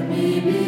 me be.